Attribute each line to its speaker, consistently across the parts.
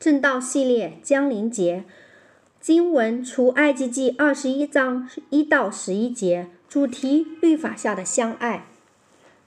Speaker 1: 正道系列江临节经文除埃及记二十一章一到十一节，主题律法下的相爱。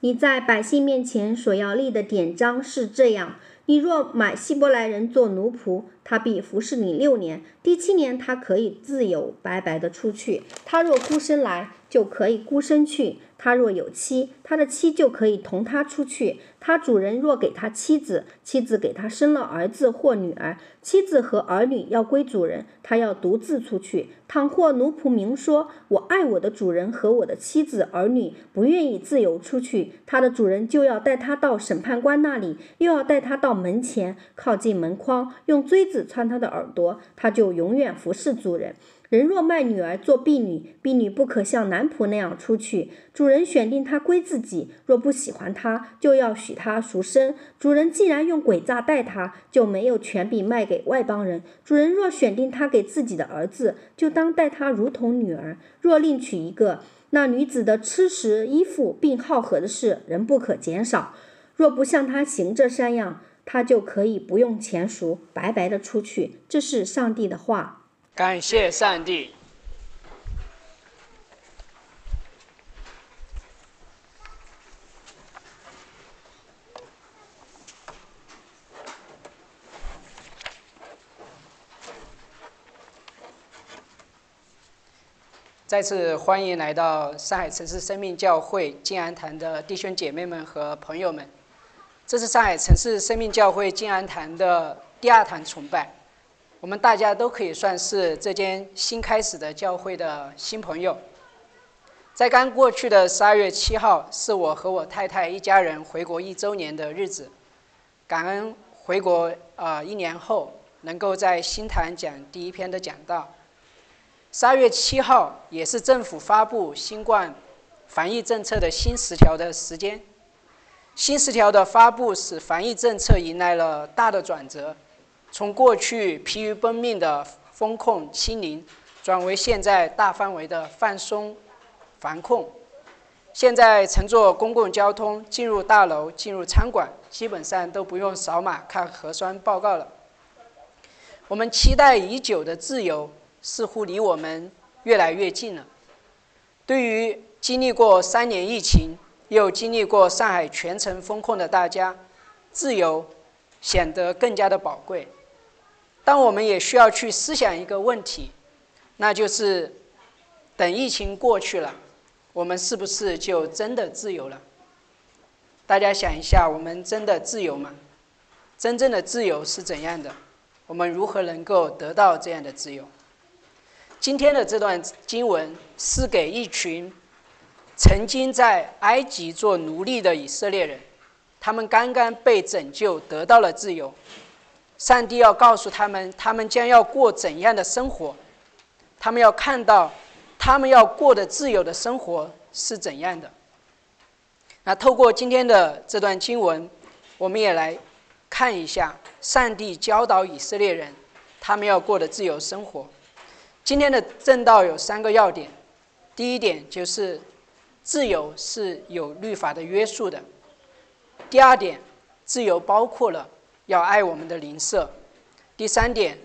Speaker 1: 你在百姓面前所要立的典章是这样：你若买希伯来人做奴仆，他必服侍你六年，第七年他可以自由白白的出去。他若孤身来，就可以孤身去。他若有妻，他的妻就可以同他出去。他主人若给他妻子，妻子给他生了儿子或女儿，妻子和儿女要归主人，他要独自出去。倘或奴仆明说：“我爱我的主人和我的妻子儿女，不愿意自由出去。”他的主人就要带他到审判官那里，又要带他到门前，靠近门框，用锥子穿他的耳朵，他就永远服侍主人。人若卖女儿做婢女，婢女不可像男仆那样出去。主人选定她归自己，若不喜欢她，就要许她赎身。主人既然用诡诈待她，就没有权柄卖给外邦人。主人若选定她给自己的儿子，就当待她如同女儿。若另娶一个，那女子的吃食、衣服并好合的事，仍不可减少。若不像她行这三样，她就可以不用钱赎，白白的出去。这是上帝的话。
Speaker 2: 感谢上帝。再次欢迎来到上海城市生命教会静安堂的弟兄姐妹们和朋友们。这是上海城市生命教会静安堂的第二堂崇拜。我们大家都可以算是这间新开始的教会的新朋友。在刚过去的十二月七号，是我和我太太一家人回国一周年的日子。感恩回国啊一年后，能够在新坛讲第一篇的讲道。十二月七号也是政府发布新冠防疫政策的新十条的时间。新十条的发布使防疫政策迎来了大的转折。从过去疲于奔命的风控清零，转为现在大范围的放松防控。现在乘坐公共交通进入大楼、进入餐馆，基本上都不用扫码看核酸报告了。我们期待已久的自由，似乎离我们越来越近了。对于经历过三年疫情，又经历过上海全城封控的大家，自由显得更加的宝贵。但我们也需要去思想一个问题，那就是等疫情过去了，我们是不是就真的自由了？大家想一下，我们真的自由吗？真正的自由是怎样的？我们如何能够得到这样的自由？今天的这段经文是给一群曾经在埃及做奴隶的以色列人，他们刚刚被拯救，得到了自由。上帝要告诉他们，他们将要过怎样的生活？他们要看到，他们要过的自由的生活是怎样的？那透过今天的这段经文，我们也来看一下上帝教导以色列人，他们要过的自由生活。今天的正道有三个要点：第一点就是自由是有律法的约束的；第二点，自由包括了。要爱我们的邻舍。第三点，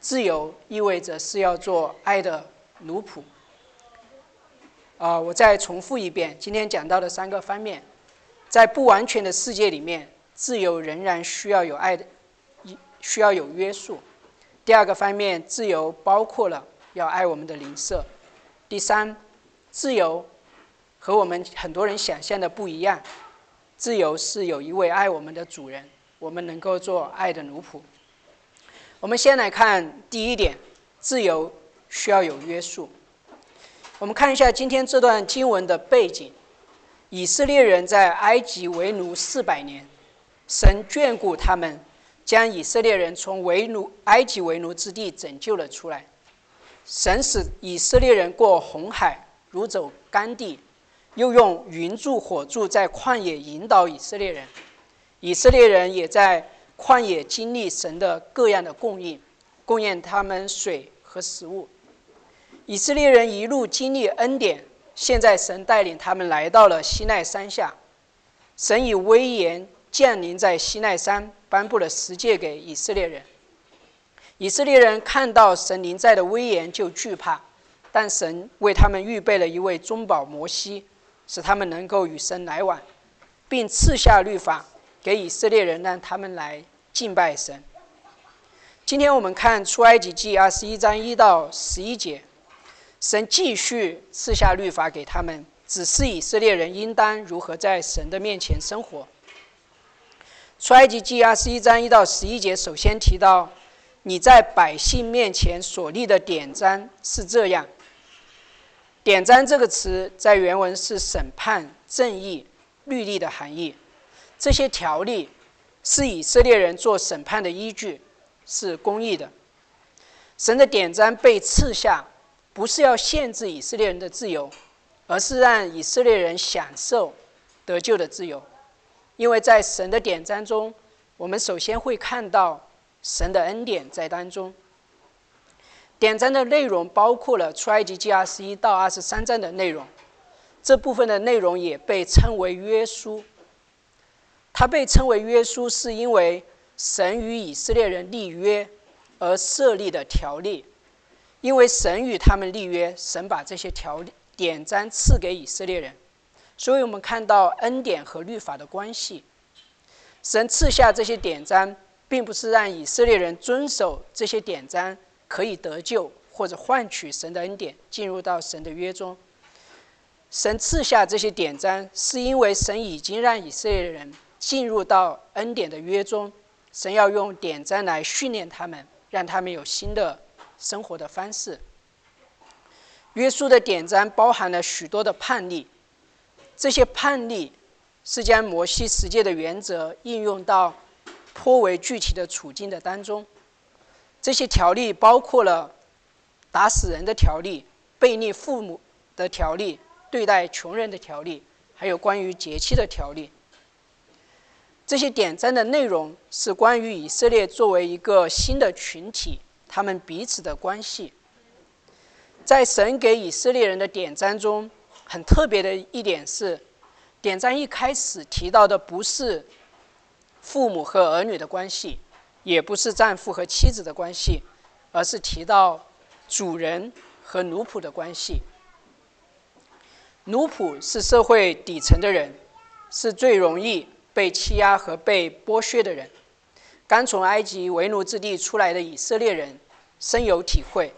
Speaker 2: 自由意味着是要做爱的奴仆。啊，我再重复一遍，今天讲到的三个方面，在不完全的世界里面，自由仍然需要有爱的，需要有约束。第二个方面，自由包括了要爱我们的邻舍。第三，自由和我们很多人想象的不一样，自由是有一位爱我们的主人。我们能够做爱的奴仆。我们先来看第一点，自由需要有约束。我们看一下今天这段经文的背景：以色列人在埃及为奴四百年，神眷顾他们，将以色列人从为奴埃及为奴之地拯救了出来。神使以色列人过红海如走干地，又用云柱火柱在旷野引导以色列人。以色列人也在旷野经历神的各样的供应，供应他们水和食物。以色列人一路经历恩典，现在神带领他们来到了西奈山下，神以威严降临在西奈山，颁布了十诫给以色列人。以色列人看到神临在的威严就惧怕，但神为他们预备了一位中保摩西，使他们能够与神来往，并赐下律法给以色列人，让他们来敬拜神。今天我们看出埃及记二十一章一到十一节，神继续赐下律法给他们，指示以色列人应当如何在神的面前生活。出埃及记二十一章一到十一节，首先提到。你在百姓面前所立的典章是这样。典章这个词在原文是审判、正义、律例的含义。这些条例是以色列人做审判的依据，是公义的。神的典章被赐下，不是要限制以色列人的自由，而是让以色列人享受得救的自由。因为在神的典章中，我们首先会看到。神的恩典在当中。典章的内容包括了出埃及记二十一到二十三章的内容，这部分的内容也被称为约书。它被称为约书，是因为神与以色列人立约而设立的条例。因为神与他们立约，神把这些条典章赐给以色列人，所以我们看到恩典和律法的关系。神赐下这些典章。并不是让以色列人遵守这些典章可以得救，或者换取神的恩典，进入到神的约中。神赐下这些典章，是因为神已经让以色列人进入到恩典的约中。神要用典章来训练他们，让他们有新的生活的方式。约书的典章包含了许多的判例，这些判例是将摩西十诫的原则应用到。颇为具体的处境的当中，这些条例包括了打死人的条例、背逆父母的条例、对待穷人的条例，还有关于节气的条例。这些点赞的内容是关于以色列作为一个新的群体，他们彼此的关系。在神给以色列人的点赞中，很特别的一点是，点赞一开始提到的不是。父母和儿女的关系，也不是丈夫和妻子的关系，而是提到主人和奴仆的关系。奴仆是社会底层的人，是最容易被欺压和被剥削的人。刚从埃及为奴之地出来的以色列人深有体会。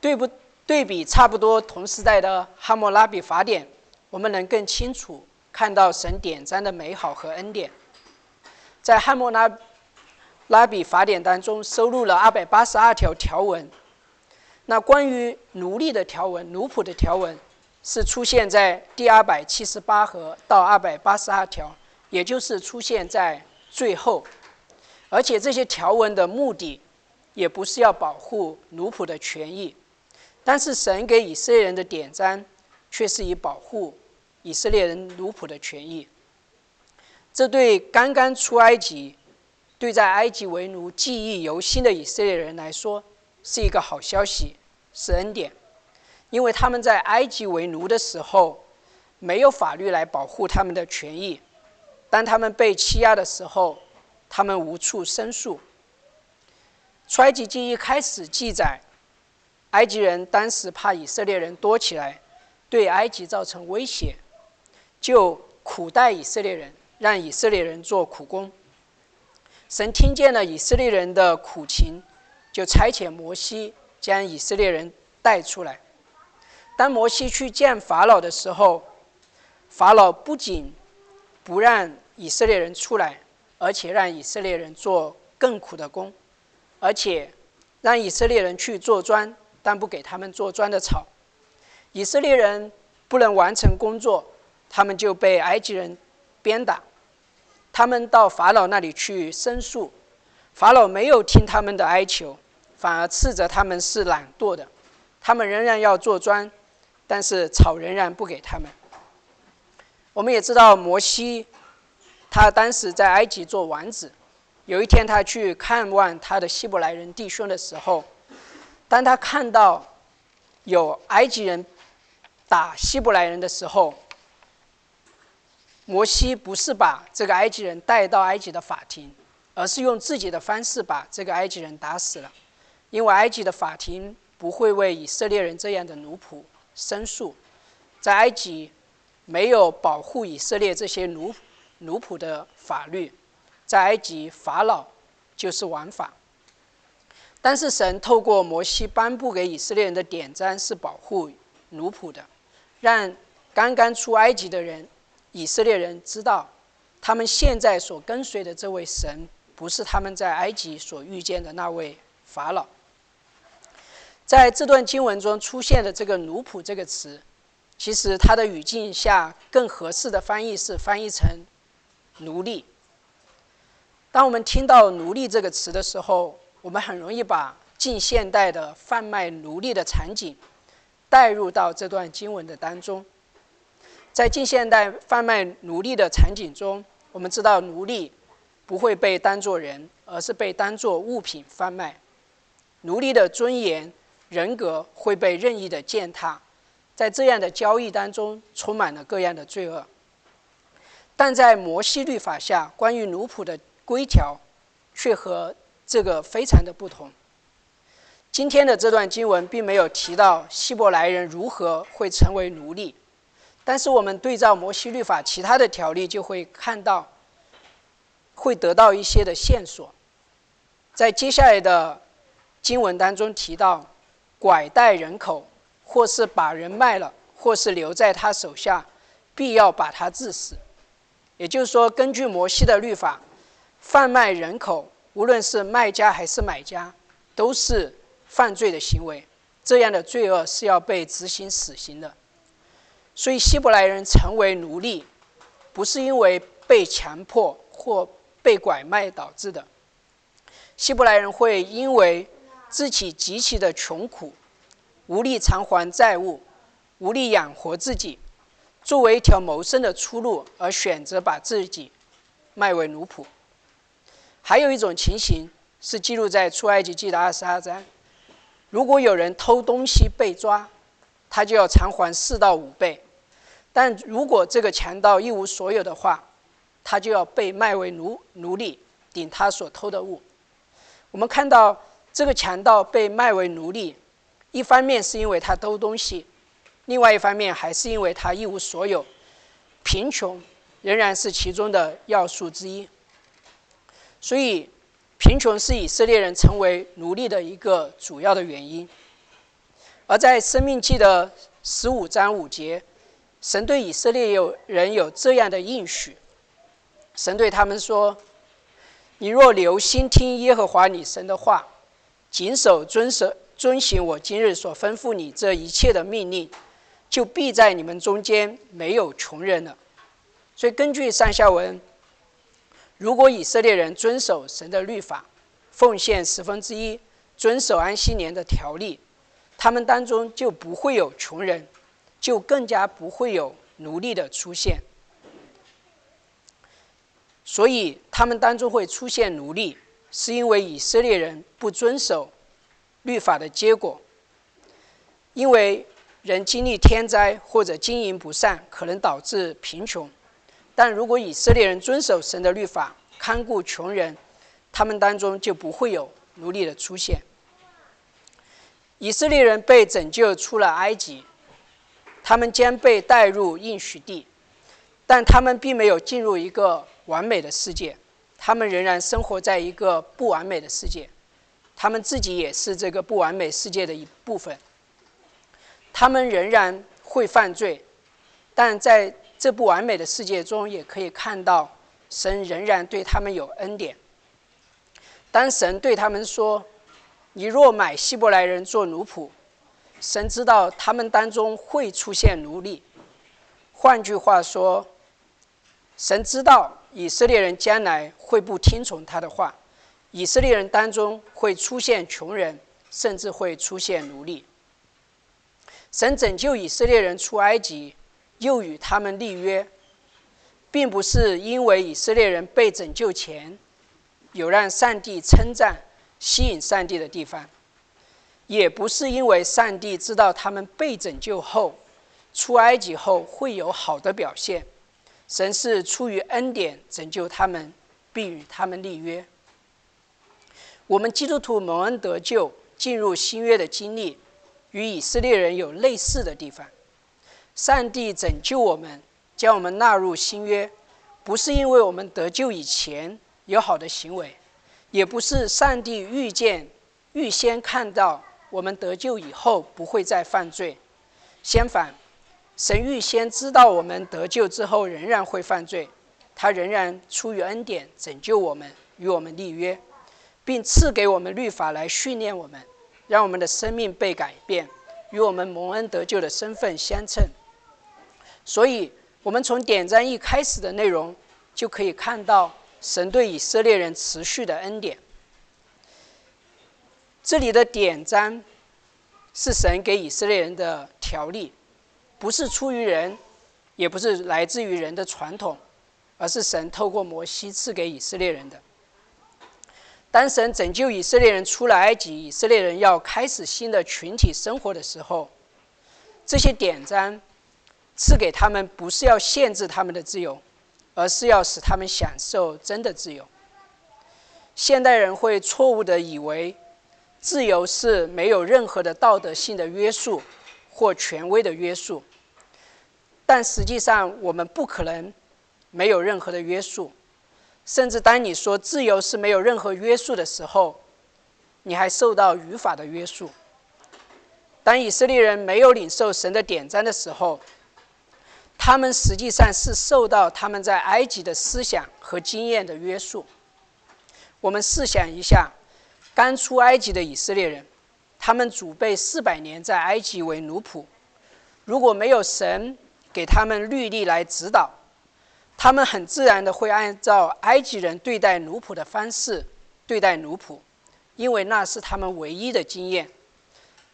Speaker 2: 对不对比差不多同时代的哈谟拉比法典，我们能更清楚看到神典章的美好和恩典。在汉谟拉拉比法典当中收录了二百八十二条条文。那关于奴隶的条文、奴仆的条文，是出现在第二百七十八和到二百八十二条，也就是出现在最后。而且这些条文的目的，也不是要保护奴仆的权益，但是神给以色列人的典章，却是以保护以色列人奴仆的权益。这对刚刚出埃及、对在埃及为奴、记忆犹新的以色列人来说，是一个好消息，是恩典，因为他们在埃及为奴的时候，没有法律来保护他们的权益；当他们被欺压的时候，他们无处申诉。出埃及记一开始记载，埃及人当时怕以色列人多起来，对埃及造成威胁，就苦待以色列人。让以色列人做苦工。神听见了以色列人的苦情，就差遣摩西将以色列人带出来。当摩西去见法老的时候，法老不仅不让以色列人出来，而且让以色列人做更苦的工，而且让以色列人去做砖，但不给他们做砖的草。以色列人不能完成工作，他们就被埃及人鞭打。他们到法老那里去申诉，法老没有听他们的哀求，反而斥责他们是懒惰的。他们仍然要做砖，但是草仍然不给他们。我们也知道摩西，他当时在埃及做王子。有一天他去看望他的希伯来人弟兄的时候，当他看到有埃及人打希伯来人的时候，摩西不是把这个埃及人带到埃及的法庭，而是用自己的方式把这个埃及人打死了。因为埃及的法庭不会为以色列人这样的奴仆申诉，在埃及没有保护以色列这些奴奴仆的法律，在埃及法老就是王法。但是神透过摩西颁布给以色列人的典章是保护奴仆的，让刚刚出埃及的人以色列人知道，他们现在所跟随的这位神不是他们在埃及所遇见的那位法老。在这段经文中出现的这个“奴仆”这个词，其实它的语境下更合适的翻译是翻译成“奴隶”。当我们听到“奴隶”这个词的时候，我们很容易把近现代的贩卖奴隶的场景带入到这段经文的当中。在近现代贩卖奴隶的场景中，我们知道奴隶不会被当作人，而是被当作物品贩卖。奴隶的尊严、人格会被任意的践踏，在这样的交易当中，充满了各样的罪恶。但在摩西律法下，关于奴仆的规条却和这个非常的不同。今天的这段经文并没有提到希伯来人如何会成为奴隶，但是我们对照摩西律法其他的条例，就会看到，会得到一些的线索。在接下来的经文当中提到，拐带人口，或是把人卖了，或是留在他手下，必要把他致死。也就是说，根据摩西的律法，贩卖人口。无论是卖家还是买家，都是犯罪的行为。这样的罪恶是要被执行死刑的。所以，希伯来人成为奴隶，不是因为被强迫或被拐卖导致的。希伯来人会因为自己极其的穷苦，无力偿还债务，无力养活自己，作为一条谋生的出路，而选择把自己卖为奴仆。还有一种情形是记录在出埃及记的二十二章：如果有人偷东西被抓，他就要偿还四到五倍；但如果这个强盗一无所有的话，他就要被卖为奴奴隶，顶他所偷的物。我们看到这个强盗被卖为奴隶，一方面是因为他偷东西，另外一方面还是因为他一无所有，贫穷仍然是其中的要素之一。所以，贫穷是以色列人成为奴隶的一个主要的原因。而在《生命记》的十五章五节，神对以色列有人有这样的应许：神对他们说：“你若留心听耶和华你神的话，谨守遵守遵行我今日所吩咐你这一切的命令，就必在你们中间没有穷人了。”所以，根据上下文。如果以色列人遵守神的律法，奉献十分之一，遵守安息年的条例，他们当中就不会有穷人，就更加不会有奴隶的出现。所以，他们当中会出现奴隶，是因为以色列人不遵守律法的结果。因为人经历天灾或者经营不善，可能导致贫穷。但如果以色列人遵守神的律法，看顾穷人，他们当中就不会有奴隶的出现。以色列人被拯救出了埃及，他们将被带入应许地，但他们并没有进入一个完美的世界，他们仍然生活在一个不完美的世界，他们自己也是这个不完美世界的一部分。他们仍然会犯罪，但在这不完美的世界中，也可以看到神仍然对他们有恩典。当神对他们说：“你若买希伯来人做奴仆，神知道他们当中会出现奴隶。换句话说，神知道以色列人将来会不听从他的话，以色列人当中会出现穷人，甚至会出现奴隶。神拯救以色列人出埃及。”又与他们立约，并不是因为以色列人被拯救前有让上帝称赞、吸引上帝的地方，也不是因为上帝知道他们被拯救后出埃及后会有好的表现，神是出于恩典拯救他们，并与他们立约。我们基督徒蒙恩得救、进入新约的经历，与以色列人有类似的地方。上帝拯救我们，将我们纳入新约，不是因为我们得救以前有好的行为，也不是上帝预见、预先看到我们得救以后不会再犯罪。相反，神预先知道我们得救之后仍然会犯罪，他仍然出于恩典拯救我们，与我们立约。并赐给我们律法来训练我们，让我们的生命被改变，与我们蒙恩得救的身份相称。所以，我们从典章一开始的内容就可以看到神对以色列人持续的恩典。这里的典章是神给以色列人的条例，不是出于人，也不是来自于人的传统，而是神透过摩西赐给以色列人的。当神拯救以色列人出了埃及，以色列人要开始新的群体生活的时候，这些典章赐给他们，不是要限制他们的自由，而是要使他们享受真的自由。现代人会错误的以为，自由是没有任何的道德性的约束或权威的约束，但实际上我们不可能没有任何的约束。甚至当你说自由是没有任何约束的时候，你还受到语法的约束。当以色列人没有领受神的典章的时候，他们实际上是受到他们在埃及的思想和经验的约束。我们试想一下，刚出埃及的以色列人，他们祖辈四百年在埃及为奴仆，如果没有神给他们律例来指导。他们很自然的会按照埃及人对待奴仆的方式对待奴仆，因为那是他们唯一的经验。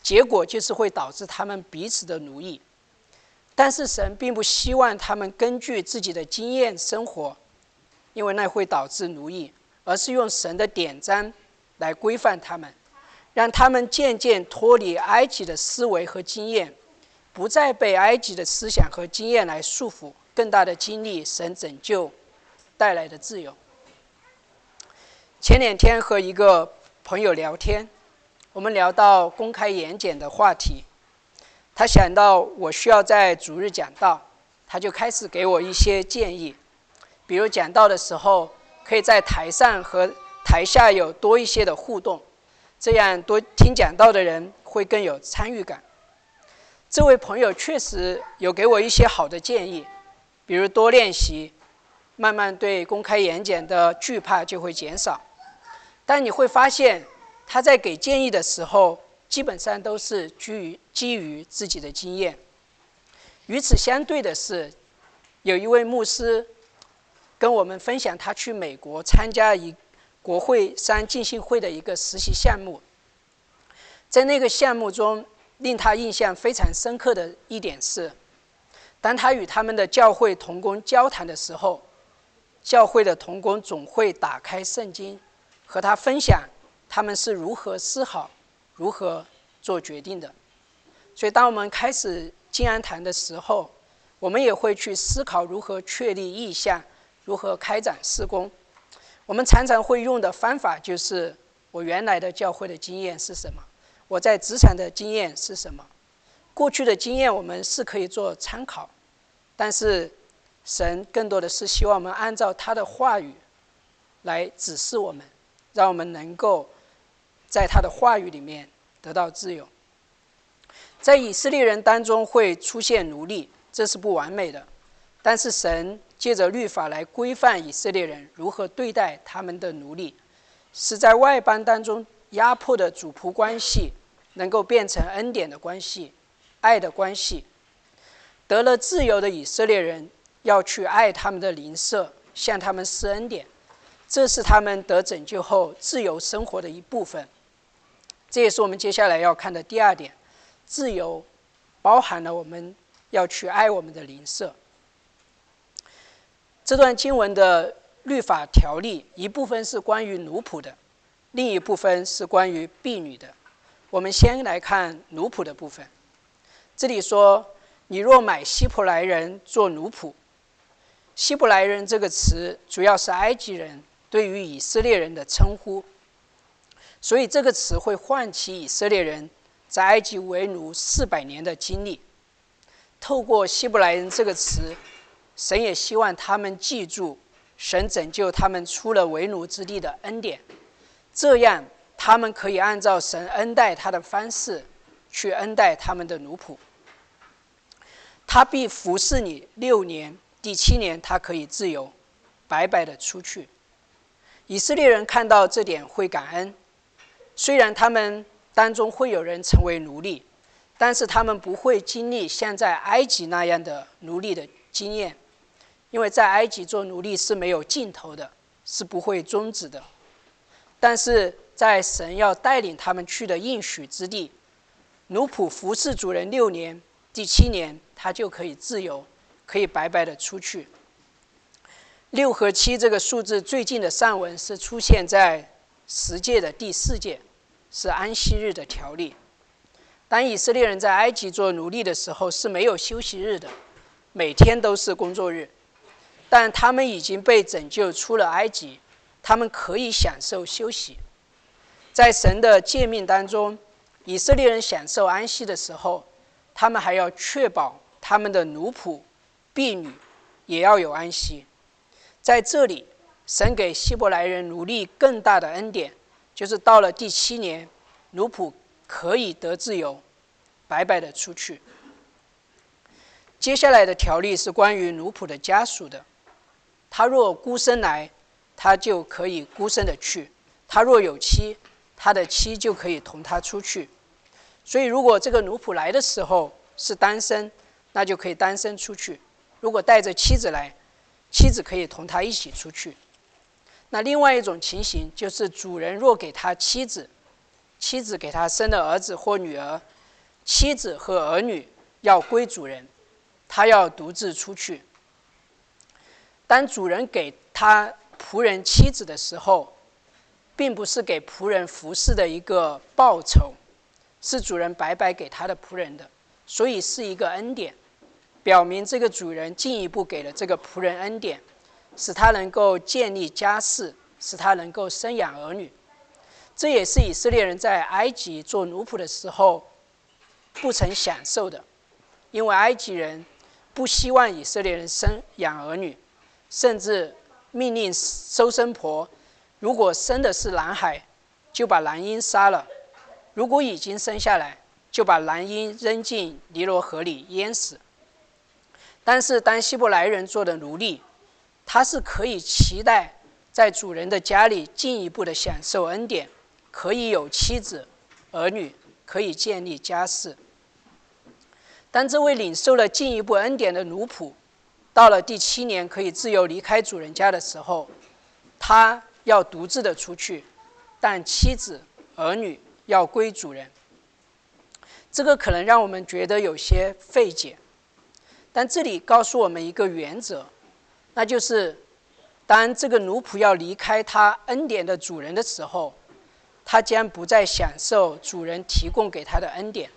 Speaker 2: 结果就是会导致他们彼此的奴役。但是神并不希望他们根据自己的经验生活，因为那会导致奴役，而是用神的典章来规范他们，让他们渐渐脱离埃及的思维和经验，不再被埃及的思想和经验来束缚。更大的经历，神拯救带来的自由。前两天和一个朋友聊天，我们聊到公开演讲的话题，他想到我需要在主日讲道，他就开始给我一些建议，比如讲道的时候，可以在台上和台下有多一些的互动，这样多听讲道的人会更有参与感。这位朋友确实有给我一些好的建议。比如多练习，慢慢对公开演讲的惧怕就会减少。但你会发现，他在给建议的时候，基本上都是基于基于自己的经验。与此相对的是，有一位牧师跟我们分享他去美国参加一国会山进信会的一个实习项目。在那个项目中，令他印象非常深刻的一点是。当他与他们的教会同工交谈的时候，教会的同工总会打开圣经，和他分享他们是如何思考、如何做决定的。所以，当我们开始静安谈的时候，我们也会去思考如何确立意向，如何开展施工。我们常常会用的方法就是：我原来的教会的经验是什么？我在职场的经验是什么？过去的经验我们是可以做参考。但是，神更多的是希望我们按照他的话语来指示我们，让我们能够在他的话语里面得到自由。在以色列人当中会出现奴隶，这是不完美的。但是神借着律法来规范以色列人如何对待他们的奴隶，使在外邦当中压迫的主仆关系能够变成恩典的关系、爱的关系。得了自由的以色列人要去爱他们的邻舍，向他们施恩典，这是他们得拯救后自由生活的一部分。这也是我们接下来要看的第二点：自由包含了我们要去爱我们的邻舍。这段经文的律法条例一部分是关于奴仆的，另一部分是关于婢女的。我们先来看奴仆的部分，这里说。你若买希伯来人做奴仆，希伯来人这个词主要是埃及人对于以色列人的称呼。所以这个词会唤起以色列人在埃及为奴四百年的经历。透过希伯来人这个词，神也希望他们记住神拯救他们出了为奴之地的恩典，这样他们可以按照神恩待他的方式去恩待他们的奴仆。他必服侍你六年，第七年他可以自由，白白的出去。以色列人看到这点会感恩，虽然他们当中会有人成为奴隶，但是他们不会经历像在埃及那样的奴隶的经验，因为在埃及做奴隶是没有尽头的，是不会终止的。但是在神要带领他们去的应许之地，奴仆服侍主人六年，第七年他就可以自由，可以白白的出去。六和七这个数字最近的上文是出现在十诫的第四诫，是安息日的条例。当以色列人在埃及做奴隶的时候是没有休息日的，每天都是工作日。但他们已经被拯救出了埃及，他们可以享受休息。在神的诫命当中，以色列人享受安息的时候，他们还要确保他们的奴仆、婢女也要有安息。在这里，神给希伯来人奴隶更大的恩典，就是到了第七年，奴仆可以得自由，白白的出去。接下来的条例是关于奴仆的家属的，他若孤身来，他就可以孤身的去；他若有妻，他的妻就可以同他出去。所以，如果这个奴仆来的时候是单身，那就可以单身出去；如果带着妻子来，妻子可以同他一起出去。那另外一种情形就是，主人若给他妻子，妻子给他生的儿子或女儿，妻子和儿女要归主人，他要独自出去。当主人给他仆人妻子的时候，并不是给仆人服侍的一个报酬，是主人白白给他的仆人的，所以是一个恩典。表明这个主人进一步给了这个仆人恩典，使他能够建立家室，使他能够生养儿女。这也是以色列人在埃及做奴仆的时候不曾享受的，因为埃及人不希望以色列人生养儿女，甚至命令收生婆，如果生的是男孩，就把男婴杀了；如果已经生下来，就把男婴扔进尼罗河里淹死。但是，当希伯来人做的奴隶，他是可以期待在主人的家里进一步的享受恩典，可以有妻子、儿女，可以建立家室。当这位领受了进一步恩典的奴仆，到了第七年可以自由离开主人家的时候，他要独自的出去，但妻子、儿女要归主人。这个可能让我们觉得有些费解。但这里告诉我们一个原则，那就是，当这个奴仆要离开他恩典的主人的时候，他将不再享受主人提供给他的恩典，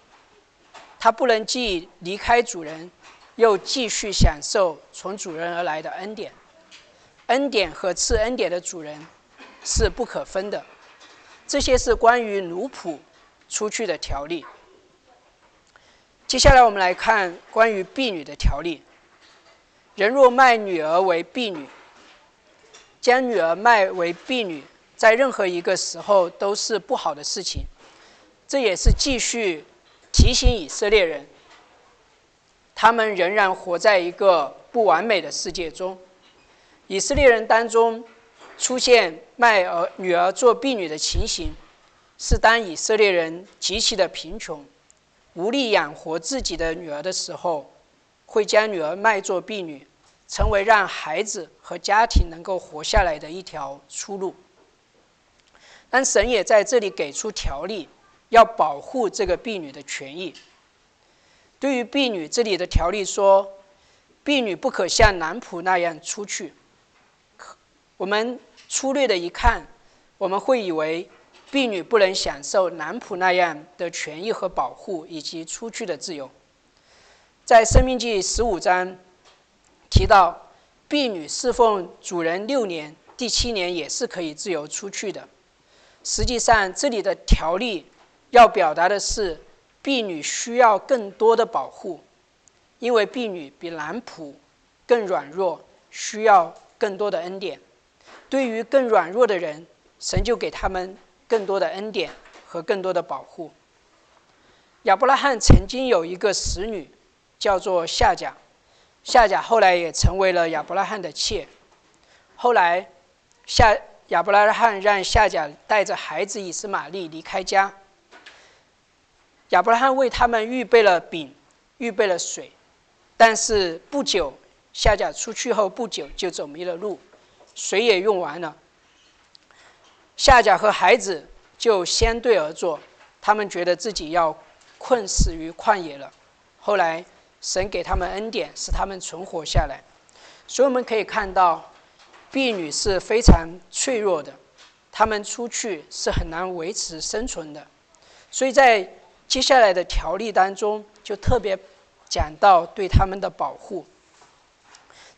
Speaker 2: 他不能既离开主人，又继续享受从主人而来的恩典。恩典和赐恩典的主人是不可分的。这些是关于奴仆出去的条例。接下来我们来看关于婢女的条例。人若卖女儿为婢女，将女儿卖为婢女，在任何一个时候都是不好的事情。这也是继续提醒以色列人，他们仍然活在一个不完美的世界中。以色列人当中出现卖儿女儿做婢女的情形，是当以色列人极其的贫穷。无力养活自己的女儿的时候，会将女儿卖作婢女，成为让孩子和家庭能够活下来的一条出路。但神也在这里给出条例，要保护这个婢女的权益。对于婢女，这里的条例说，婢女不可像男仆那样出去。我们粗略的一看，我们会以为。婢女不能享受男仆那样的权益和保护，以及出去的自由。在《生命记》十五章提到，婢女侍奉主人六年，第七年也是可以自由出去的。实际上这里的条例要表达的是，婢女需要更多的保护，因为婢女比男仆更软弱，需要更多的恩典。对于更软弱的人，神就给他们更多的恩典和更多的保护。亚伯拉罕曾经有一个使女，叫做夏甲，夏甲后来也成为了亚伯拉罕的妾。后来，夏亚伯拉罕让夏甲带着孩子以斯玛利离开家。亚伯拉罕为他们预备了饼，预备了水，但是不久，夏甲出去后不久就走迷了路，水也用完了。夏甲和孩子就相对而坐，他们觉得自己要。困死于旷野了。后来，神给他们恩典，使他们存活下来。所以我们可以看到，婢女是非常脆弱的，他们出去是很难维持生存的。所以在接下来的条例当中，就特别讲到对他们的保护。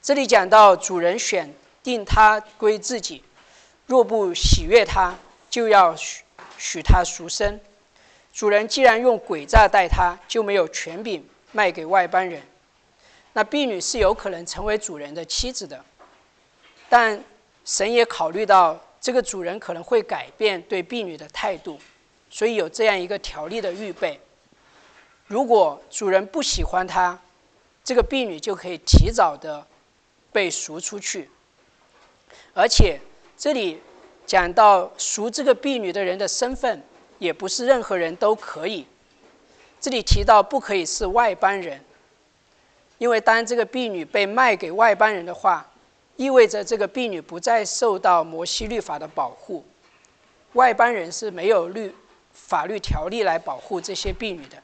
Speaker 2: 这里讲到主人选定他归自己，若不喜悦他，就要许许他赎身。主人既然用诡诈待他，就没有权柄卖给外邦人。那婢女是有可能成为主人的妻子的，但神也考虑到这个主人可能会改变对婢女的态度，所以有这样一个条例的预备。如果主人不喜欢他，这个婢女就可以提早的被赎出去。而且这里讲到赎这个婢女的人的身份。也不是任何人都可以。这里提到不可以是外邦人，因为当这个婢女被卖给外邦人的话，意味着这个婢女不再受到摩西律法的保护。外邦人是没有律法律条例来保护这些婢女的，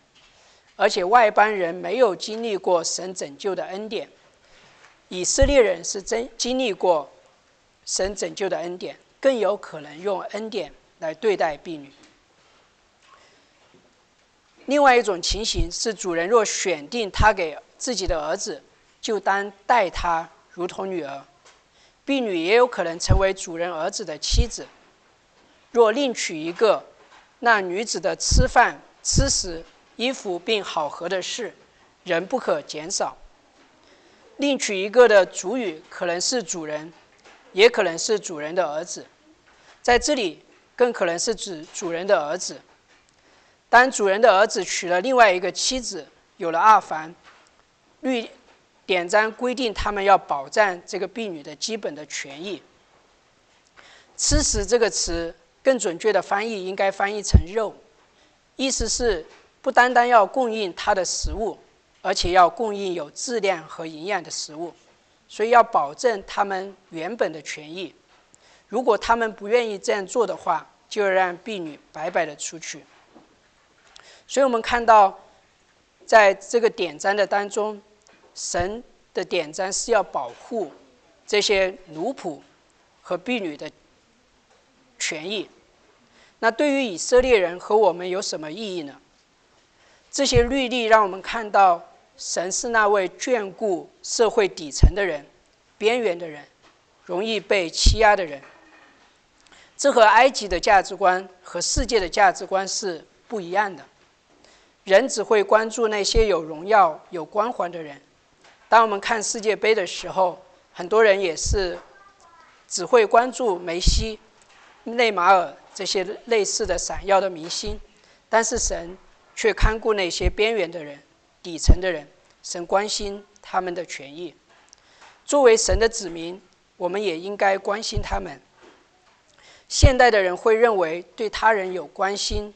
Speaker 2: 而且外邦人没有经历过神拯救的恩典。以色列人是真经历过神拯救的恩典，更有可能用恩典来对待婢女。另外一种情形是，主人若选定他给自己的儿子，就当待他如同女儿；婢女也有可能成为主人儿子的妻子。若另娶一个，那女子的吃饭、吃食、衣服并好合的事，仍不可减少。另娶一个的主语可能是主人，也可能是主人的儿子，在这里更可能是指主人的儿子。当主人的儿子娶了另外一个妻子，有了二房，律典章规定他们要保障这个婢女的基本的权益。吃食这个词更准确的翻译应该翻译成肉，意思是不单单要供应他的食物，而且要供应有质量和营养的食物，所以要保证他们原本的权益。如果他们不愿意这样做的话，就让婢女白白的出去。所以我们看到，在这个典章的当中，神的典章是要保护这些奴仆和婢女的权益。那对于以色列人和我们有什么意义呢？这些律例让我们看到，神是那位眷顾社会底层的人、边缘的人、容易被欺压的人。这和埃及的价值观和世界的价值观是不一样的。人只会关注那些有荣耀、有光环的人。当我们看世界杯的时候，很多人也是只会关注梅西、内马尔这些类似的闪耀的明星。但是神却看顾那些边缘的人、底层的人，神关心他们的权益。作为神的子民，我们也应该关心他们。现代的人会认为对他人有关心。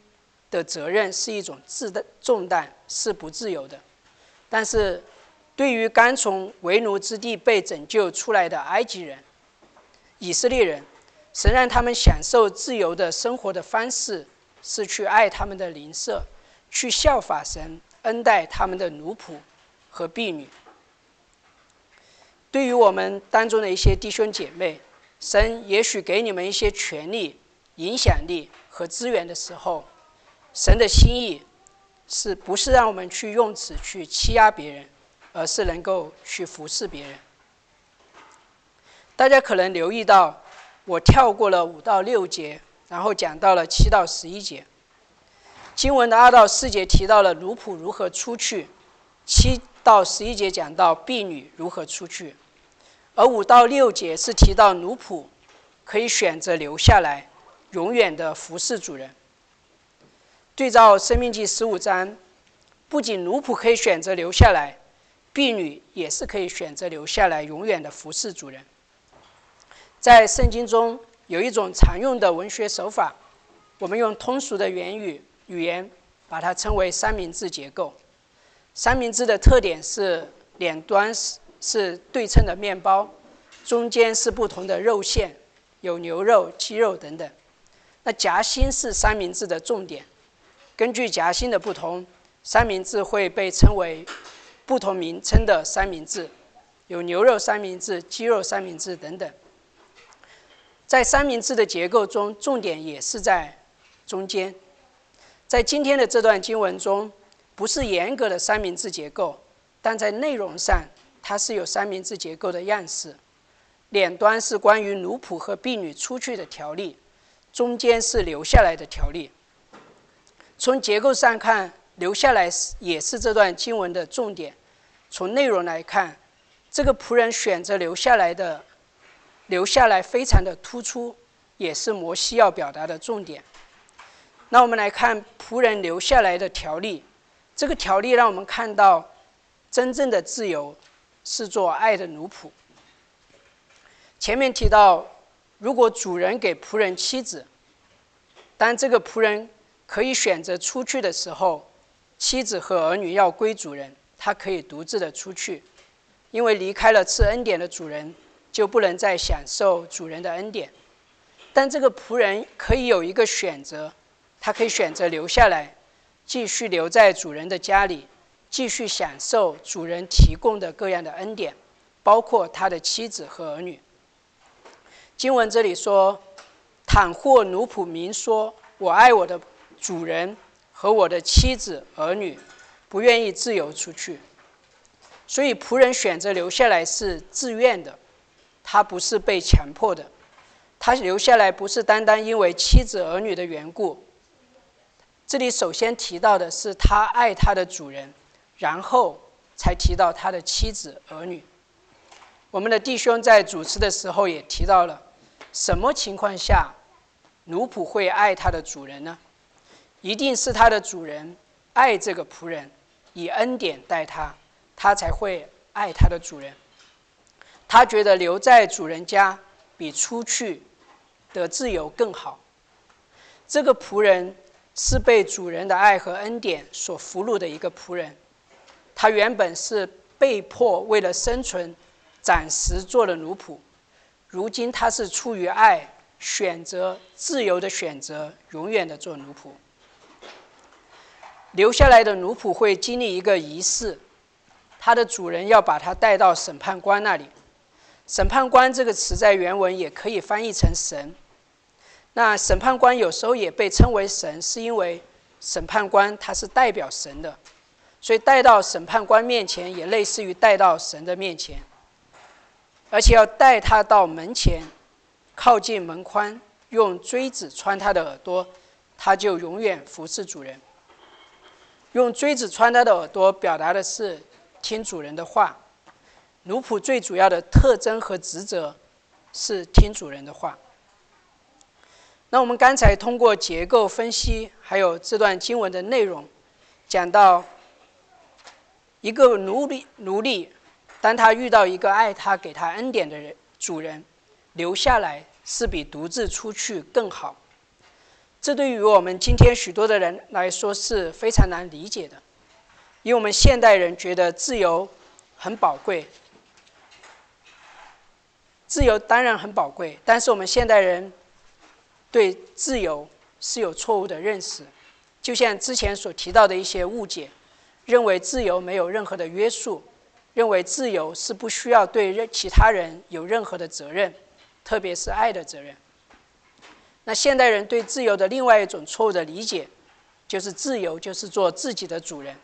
Speaker 2: 的责任是一种自的重担，是不自由的。但是，对于刚从为奴之地被拯救出来的埃及人、以色列人，神让他们享受自由的生活的方式是去爱他们的邻舍，去效法神恩待他们的奴仆和婢女。对于我们当中的一些弟兄姐妹，神也许给你们一些权利、影响力和资源的时候。神的心意，是不是让我们去用此去欺压别人，而是能够去服侍别人？大家可能留意到，我跳过了五到六节然后讲到了七到十一节。经文的二到四节提到了奴仆如何出去，七到十一节讲到婢女如何出去，而五到六节是提到奴仆可以选择留下来，永远的服侍主人。对照《生命记》十五章，不仅奴仆可以选择留下来，婢女也是可以选择留下来，永远的服侍主人。在圣经中有一种常用的文学手法，我们用通俗的言语。语言把它称为三明治结构。三明治的特点是两端是是对称的面包，中间是不同的肉馅，有牛肉、鸡肉等等。那夹心是三明治的重点。根据夹心的不同，三明治会被称为不同名称的三明治，有牛肉三明治、鸡肉三明治等等。在三明治的结构中，重点也是在中间。在今天的这段经文中，不是严格的三明治结构，但在内容上，它是有三明治结构的样式。两端是关于奴仆和婢女出去的条例，中间是留下来的条例。从结构上看，留下来是也是这段经文的重点。从内容来看，这个仆人选择留下来的，留下来非常的突出，也是摩西要表达的重点。那我们来看仆人留下来的条例，这个条例让我们看到，真正的自由是做爱的奴仆。前面提到，如果主人给仆人妻子，当这个仆人可以选择出去的时候，妻子和儿女要归主人，他可以独自的出去，因为离开了赐恩典的主人，就不能再享受主人的恩典。但这个仆人可以有一个选择。他可以选择留下来，继续留在主人的家里，继续享受主人提供的各样的恩典，包括他的妻子和儿女。经文这里说：“倘或奴仆明说，我爱我的主人和我的妻子儿女，不愿意自由出去。”所以仆人选择留下来是自愿的，他不是被强迫的。他留下来不是单单因为妻子儿女的缘故。这里首先提到的是他爱他的主人，然后才提到他的妻子儿女。我们的弟兄在主持的时候也提到了，什么情况下奴仆会爱他的主人呢？一定是他的主人爱这个仆人，以恩典待他，他才会爱他的主人。他觉得留在主人家比出去的自由更好。这个仆人。是被主人的爱和恩典所俘虏的一个仆人，他原本是被迫为了生存，暂时做了奴仆，如今他是出于爱，选择自由的选择，永远的做奴仆。留下来的奴仆会经历一个仪式，他的主人要把他带到审判官那里。审判官这个词在原文也可以翻译成神。那审判官有时候也被称为神，是因为审判官他是代表神的，所以带到审判官面前也类似于带到神的面前，而且要带他到门前，靠近门框，用锥子穿他的耳朵，他就永远服侍主人。用锥子穿他的耳朵，表达的是听主人的话。奴仆最主要的特征和职责是听主人的话。那我们刚才通过结构分析，还有这段经文的内容，讲到一个奴隶，奴隶当他遇到一个爱他、给他恩典的人主人，留下来是比独自出去更好。这对于我们今天许多的人来说是非常难理解的，因为我们现代人觉得自由很宝贵，自由当然很宝贵，但是我们现代人。对自由是有错误的认识，就像之前所提到的一些误解，认为自由没有任何的约束，认为自由是不需要对任其他人有任何的责任，特别是爱的责任。那现代人对自由的另外一种错误的理解，就是自由就是做自己的主人。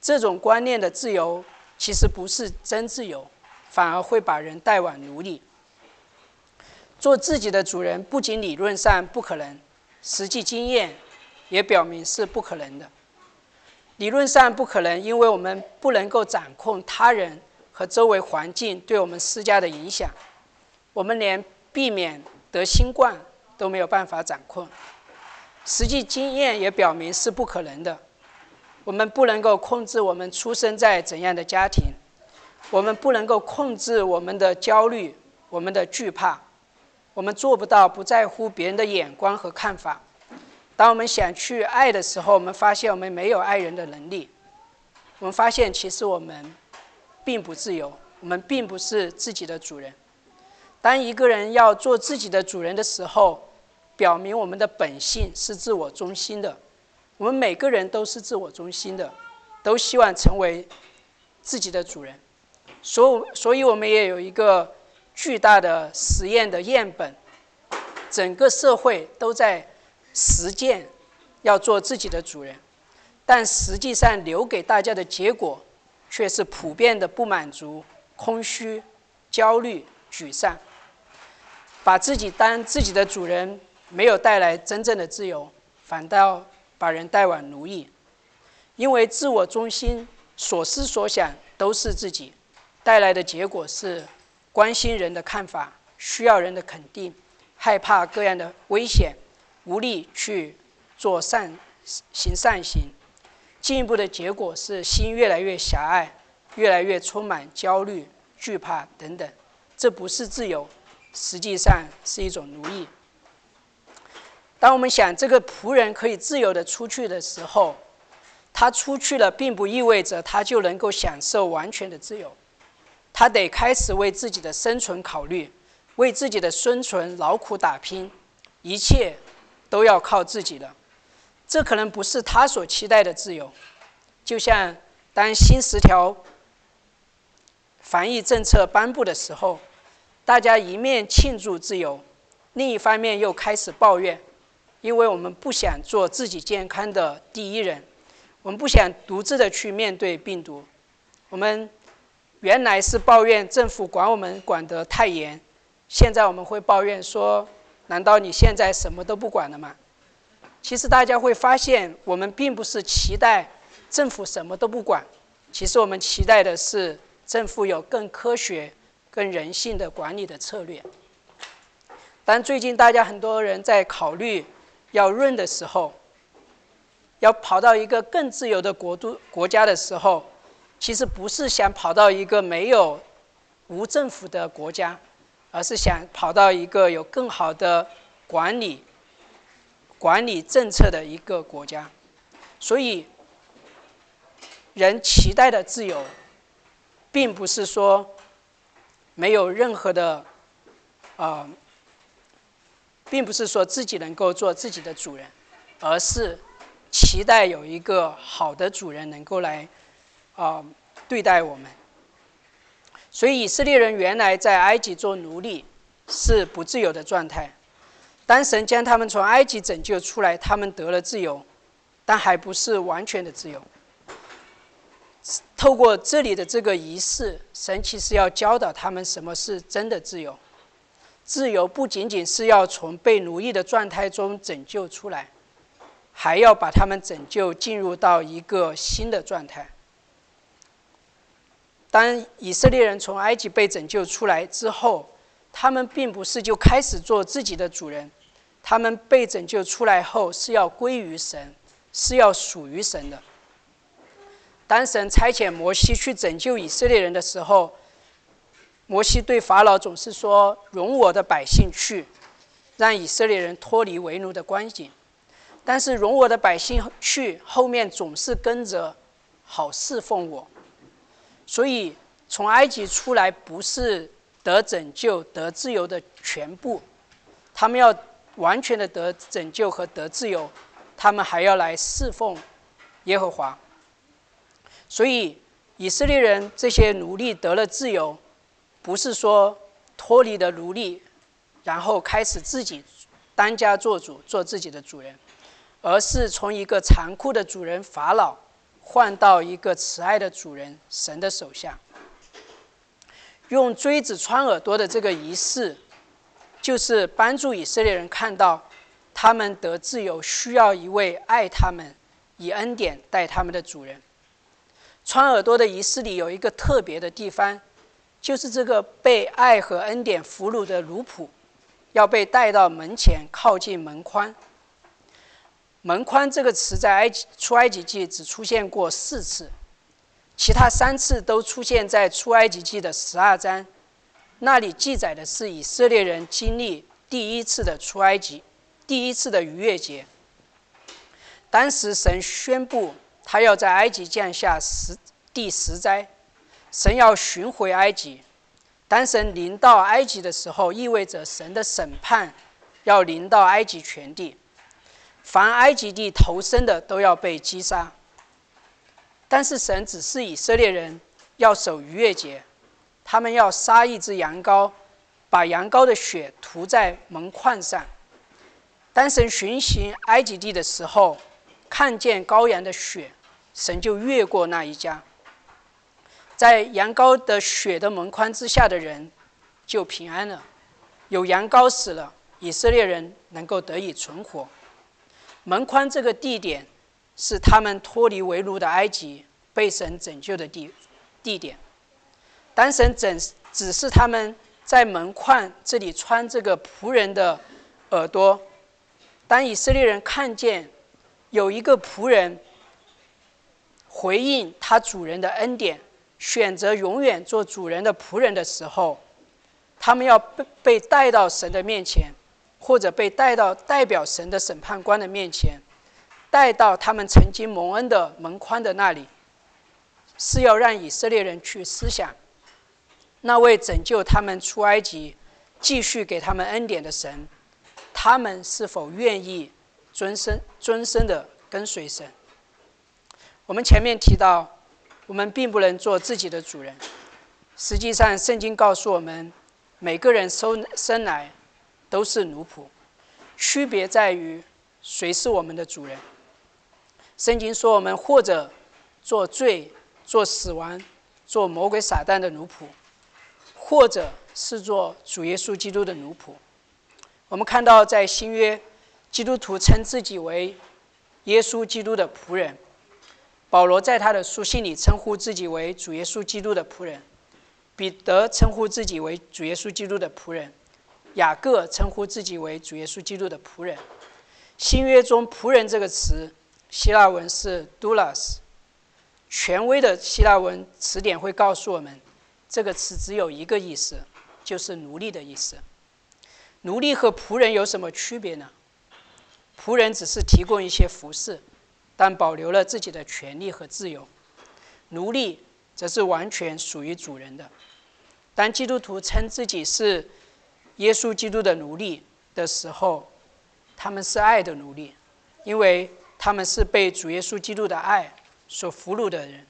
Speaker 2: 这种观念的自由其实不是真自由，反而会把人带往奴隶。做自己的主人不仅理论上不可能，实际经验也表明是不可能的。理论上不可能，因为我们不能够掌控他人和周围环境对我们施加的影响，我们连避免得新冠都没有办法掌控。实际经验也表明是不可能的。我们不能够控制我们出生在怎样的家庭，我们不能够控制我们的焦虑、我们的惧怕，我们做不到不在乎别人的眼光和看法。当我们想去爱的时候，我们发现我们没有爱人的能力。我们发现其实我们并不自由，我们并不是自己的主人。当一个人要做自己的主人的时候，表明我们的本性是自我中心的。我们每个人都是自我中心的，都希望成为自己的主人。所以所以，我们也有一个巨大的实验的样本。整个社会都在实践要做自己的主人，但实际上留给大家的结果却是普遍的不满足、空虚、焦虑、沮丧。把自己当自己的主人。没有带来真正的自由，反倒把人带往奴役。因为自我中心，所思所想都是自己，带来的结果是关心人的看法，需要人的肯定，害怕各样的危险，无力去做善行善行。进一步的结果是心越来越狭隘，越来越充满焦虑、惧怕等等。这不是自由，实际上是一种奴役。当我们想这个仆人可以自由的出去的时候，他出去了，并不意味着他就能够享受完全的自由。他得开始为自己的生存考虑，为自己的生存劳苦打拼，一切都要靠自己了。这可能不是他所期待的自由。就像当新十条防疫政策颁布的时候，大家一面庆祝自由，另一方面又开始抱怨。因为我们不想做自己健康的第一人，我们不想独自的去面对病毒。我们原来是抱怨政府管我们管得太严，现在我们会抱怨说：难道你现在什么都不管了吗？其实大家会发现，我们并不是期待政府什么都不管，其实我们期待的是政府有更科学、更人性的管理的策略。但最近大家很多人在考虑。要润的时候，要跑到一个更自由的国度国家的时候，其实不是想跑到一个没有无政府的国家，而是想跑到一个有更好的管理管理政策的一个国家。所以，人期待的自由，并不是说没有任何的啊。并不是说自己能够做自己的主人，而是期待有一个好的主人能够来啊对待我们。所以以色列人原来在埃及做奴隶是不自由的状态，当神将他们从埃及拯救出来，他们得了自由，但还不是完全的自由。透过这里的这个仪式，神其实要教导他们什么是真的自由。自由不仅仅是要从被奴役的状态中拯救出来，还要把他们拯救进入到一个新的状态。当以色列人从埃及被拯救出来之后，他们并不是就开始做自己的主人，他们被拯救出来后是要归于神，是要属于神的。当神差遣摩西去拯救以色列人的时候，摩西对法老总是说：“容我的百姓去，让以色列人脱离为奴的关系。”但是“容我的百姓去”后面总是跟着“好侍奉我”。所以从埃及出来不是得拯救、得自由的全部，他们要完全的得拯救和得自由，他们还要来侍奉耶和华。所以以色列人这些奴隶得了自由。不是说脱离了奴隶，然后开始自己当家做主，做自己的主人，而是从一个残酷的主人法老换到一个慈爱的主人神的手下。用锥子穿耳朵的这个仪式，就是帮助以色列人看到，他们得自由需要一位爱他们、以恩典待他们的主人。穿耳朵的仪式里有一个特别的地方，就是这个被爱和恩典俘虏的奴仆，要被带到门前，靠近门框。门框这个词在埃及出埃及记只出现过四次，其他三次都出现在出埃及记的十二章，那里记载的是以色列人经历第一次的出埃及，第一次的逾越节。当时神宣布。他要在埃及降下十第十灾，神要寻回埃及。当神临到埃及的时候，意味着神的审判要临到埃及全地，凡埃及地投生的都要被击杀。但是神只是以色列人要守逾越节，他们要杀一只羊羔，把羊羔的血涂在门框上。当神巡行埃及地的时候。看见羔羊的血，神就越过那一家。在羊羔的血的门框之下的人，就平安了。有羊羔死了，以色列人能够得以存活。门框这个地点，是他们脱离为奴的埃及，被神拯救的地地点。当神整指示他们在门框这里穿这个仆人的耳朵，当以色列人看见。有一个仆人回应他主人的恩典，选择永远做主人的仆人的时候，他们要被被带到神的面前，或者被带到代表神的审判官的面前，带到他们曾经蒙恩的门框的那里，是要让以色列人去思想，那位拯救他们出埃及、继续给他们恩典的神，他们是否愿意？尊身尊身的跟随神。我们前面提到，我们并不能做自己的主人。实际上，圣经告诉我们，每个人生生来都是奴仆，区别在于谁是我们的主人。圣经说，我们或者做罪、做死亡、做魔鬼撒旦的奴仆，或者是做主耶稣基督的奴仆。我们看到在新约。基督徒称自己为耶稣基督的仆人，保罗在他的书信里称呼自己为主耶稣基督的仆人，彼得称呼自己为主耶稣基督的仆人，雅各称呼自己为主耶稣基督的仆人。新约中“仆人”这个词，希腊文是 doulos，权威的希腊文词典会告诉我们，这个词只有一个意思，就是奴隶的意思。奴隶和仆人有什么区别呢？仆人只是提供一些服饰，但保留了自己的权利和自由；奴隶则是完全属于主人的。当基督徒称自己是耶稣基督的奴隶的时候，他们是爱的奴隶，因为他们是被主耶稣基督的爱所俘虏的人。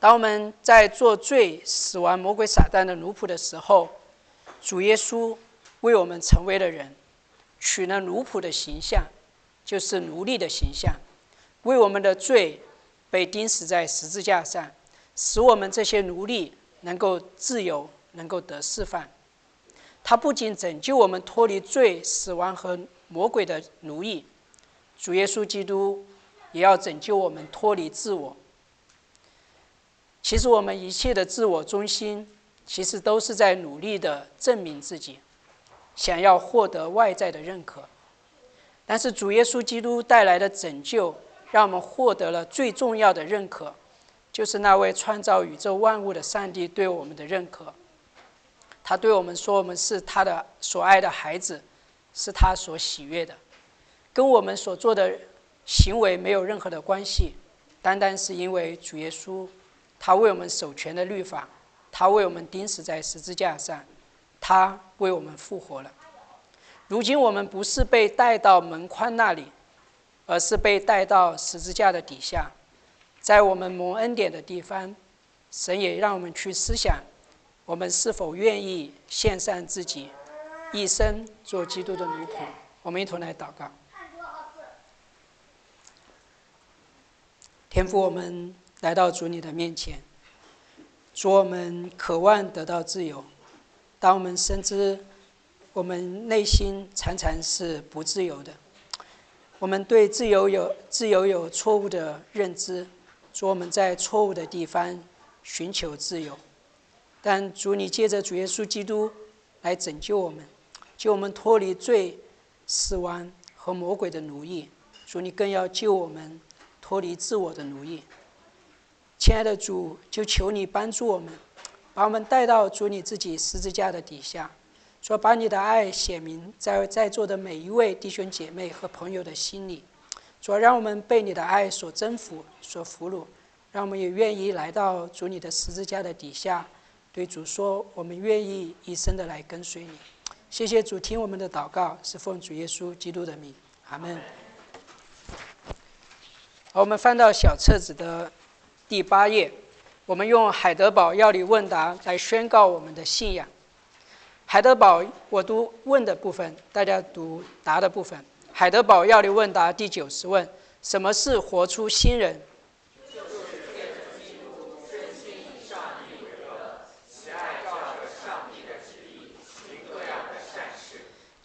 Speaker 2: 当我们在做罪、死亡、魔鬼、撒旦的奴仆的时候，主耶稣为我们成为了人。取了奴仆的形象，就是奴隶的形象，为我们的罪被钉死在十字架上，使我们这些奴隶能够自由，能够得释放。他不仅拯救我们脱离罪、死亡和魔鬼的奴役，主耶稣基督也要拯救我们脱离自我。其实我们一切的自我中心，其实都是在努力的证明自己。想要获得外在的认可，但是主耶稣基督带来的拯救，让我们获得了最重要的认可，就是那位创造宇宙万物的上帝对我们的认可。他对我们说：“我们是他的所爱的孩子，是他所喜悦的，跟我们所做的行为没有任何的关系，单单是因为主耶稣，他为我们守全的律法，他为我们钉死在十字架上。”他为我们复活了。如今我们不是被带到门框那里，而是被带到十字架的底下，在我们蒙恩典的地方，神也让我们去思想：我们是否愿意献上自己，一生做基督的奴仆？我们一同来祷告。天父，我们来到主你的面前，主我们渴望得到自由。当我们深知我们内心常常是不自由的。我们对自由有自由有错误的认知，主我们在错误的地方寻求自由。但主你借着主耶稣基督来拯救我们，救我们脱离罪、死亡和魔鬼的奴役。主你更要救我们脱离自我的奴役。亲爱的主，就求你帮助我们，把我们带到主你自己十字架的底下，说把你的爱显明在在座的每一位弟兄姐妹和朋友的心里，主让我们被你的爱所征服、所俘虏，让我们也愿意来到主你的十字架的底下，对主说：我们愿意一生的来跟随你。谢谢主，听我们的祷告，是奉主耶稣基督的名，阿门。好，我们翻到小册子的。第八页，我们用海德堡要理问答来宣告我们的信仰。海德堡，我读问的部分，大家读答的部分。海德堡要理问答第九十问：什么是活出新人？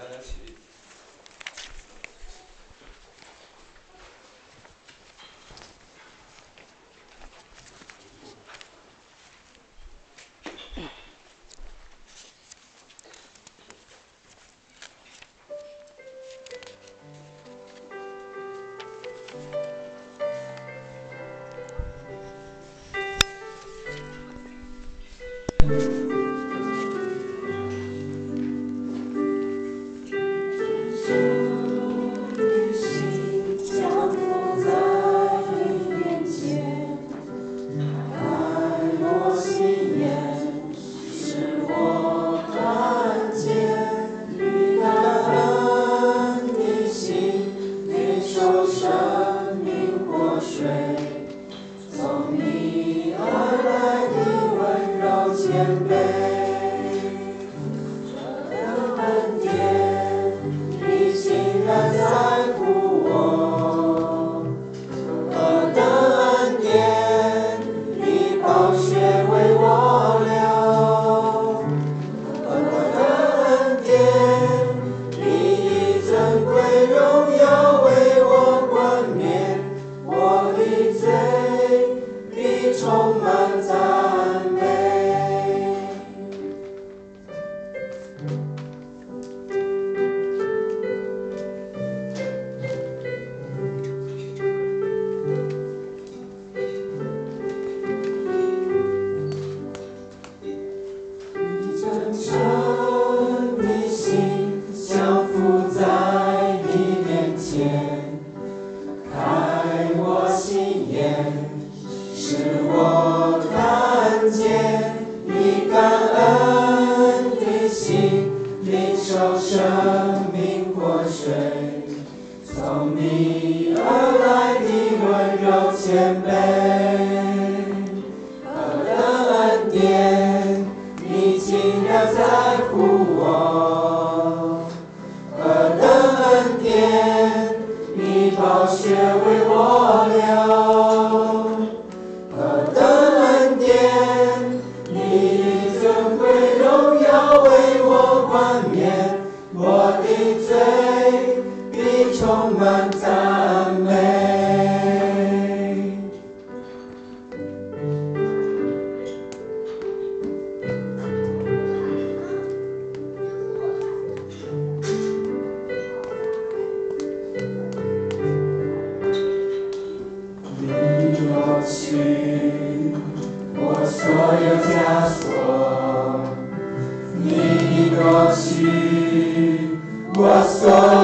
Speaker 2: 我
Speaker 3: 所 tua sorte.